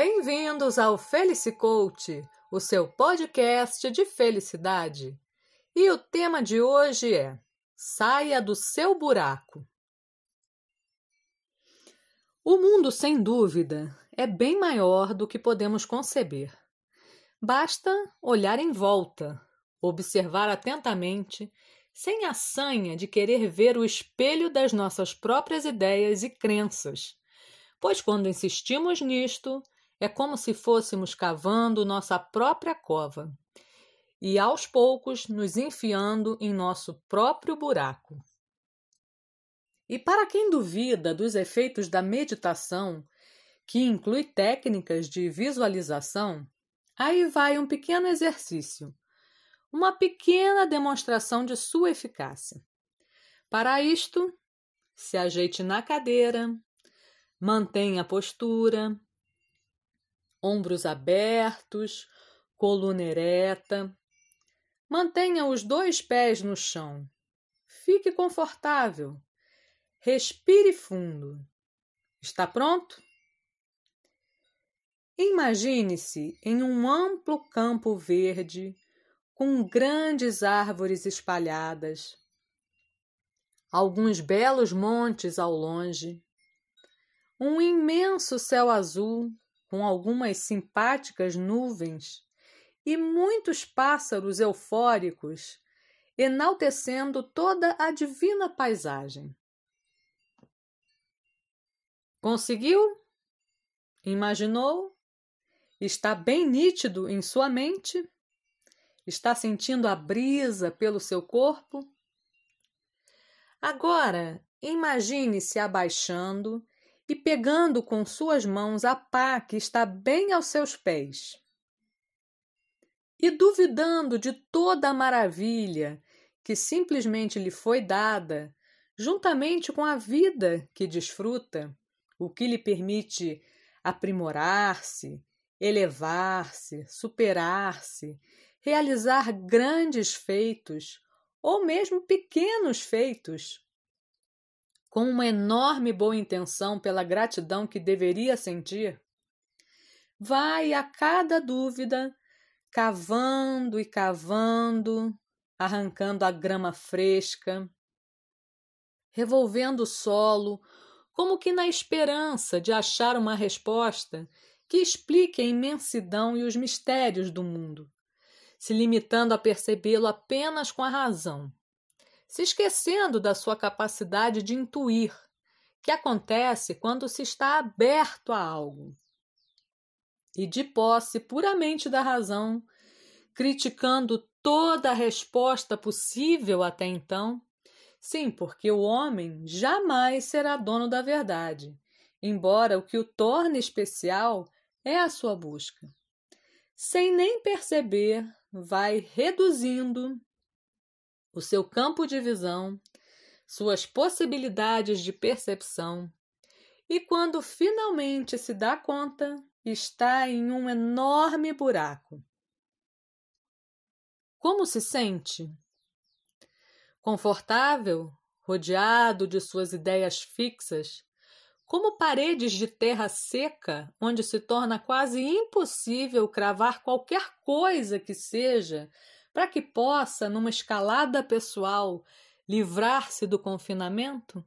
Bem-vindos ao Felicicoach, o seu podcast de felicidade. E o tema de hoje é: Saia do seu buraco. O mundo, sem dúvida, é bem maior do que podemos conceber. Basta olhar em volta, observar atentamente, sem a sanha de querer ver o espelho das nossas próprias ideias e crenças pois quando insistimos nisto, é como se fôssemos cavando nossa própria cova e aos poucos nos enfiando em nosso próprio buraco. E para quem duvida dos efeitos da meditação, que inclui técnicas de visualização, aí vai um pequeno exercício, uma pequena demonstração de sua eficácia. Para isto, se ajeite na cadeira, Mantenha a postura, ombros abertos, coluna ereta. Mantenha os dois pés no chão. Fique confortável. Respire fundo. Está pronto? Imagine-se em um amplo campo verde com grandes árvores espalhadas, alguns belos montes ao longe um imenso céu azul com algumas simpáticas nuvens e muitos pássaros eufóricos enaltecendo toda a divina paisagem. Conseguiu? Imaginou? Está bem nítido em sua mente? Está sentindo a brisa pelo seu corpo? Agora, imagine-se abaixando e pegando com suas mãos a pá que está bem aos seus pés. E duvidando de toda a maravilha que simplesmente lhe foi dada, juntamente com a vida que desfruta, o que lhe permite aprimorar-se, elevar-se, superar-se, realizar grandes feitos ou mesmo pequenos feitos, com uma enorme boa intenção pela gratidão que deveria sentir, vai a cada dúvida cavando e cavando, arrancando a grama fresca, revolvendo o solo, como que na esperança de achar uma resposta que explique a imensidão e os mistérios do mundo, se limitando a percebê-lo apenas com a razão se esquecendo da sua capacidade de intuir, que acontece quando se está aberto a algo. E de posse puramente da razão, criticando toda a resposta possível até então, sim, porque o homem jamais será dono da verdade, embora o que o torne especial é a sua busca. Sem nem perceber, vai reduzindo o seu campo de visão, suas possibilidades de percepção, e quando finalmente se dá conta, está em um enorme buraco. Como se sente? Confortável, rodeado de suas ideias fixas, como paredes de terra seca, onde se torna quase impossível cravar qualquer coisa que seja para que possa, numa escalada pessoal, livrar-se do confinamento?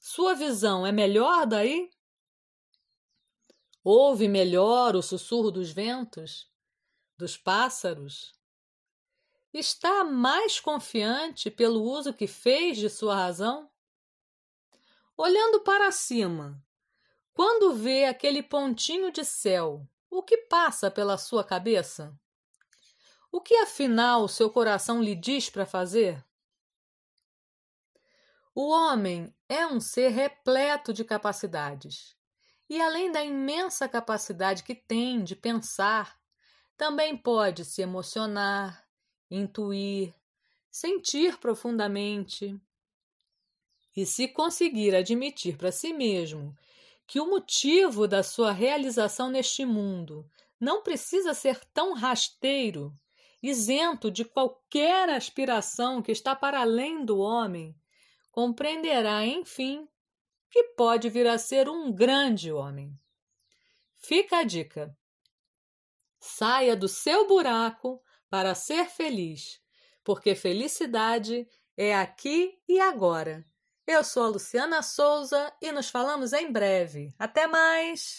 Sua visão é melhor daí? Ouve melhor o sussurro dos ventos, dos pássaros? Está mais confiante pelo uso que fez de sua razão? Olhando para cima, quando vê aquele pontinho de céu, o que passa pela sua cabeça? O que afinal seu coração lhe diz para fazer? O homem é um ser repleto de capacidades. E além da imensa capacidade que tem de pensar, também pode se emocionar, intuir, sentir profundamente. E se conseguir admitir para si mesmo que o motivo da sua realização neste mundo não precisa ser tão rasteiro isento de qualquer aspiração que está para além do homem, compreenderá, enfim, que pode vir a ser um grande homem. Fica a dica. Saia do seu buraco para ser feliz, porque felicidade é aqui e agora. Eu sou a Luciana Souza e nos falamos em breve. Até mais!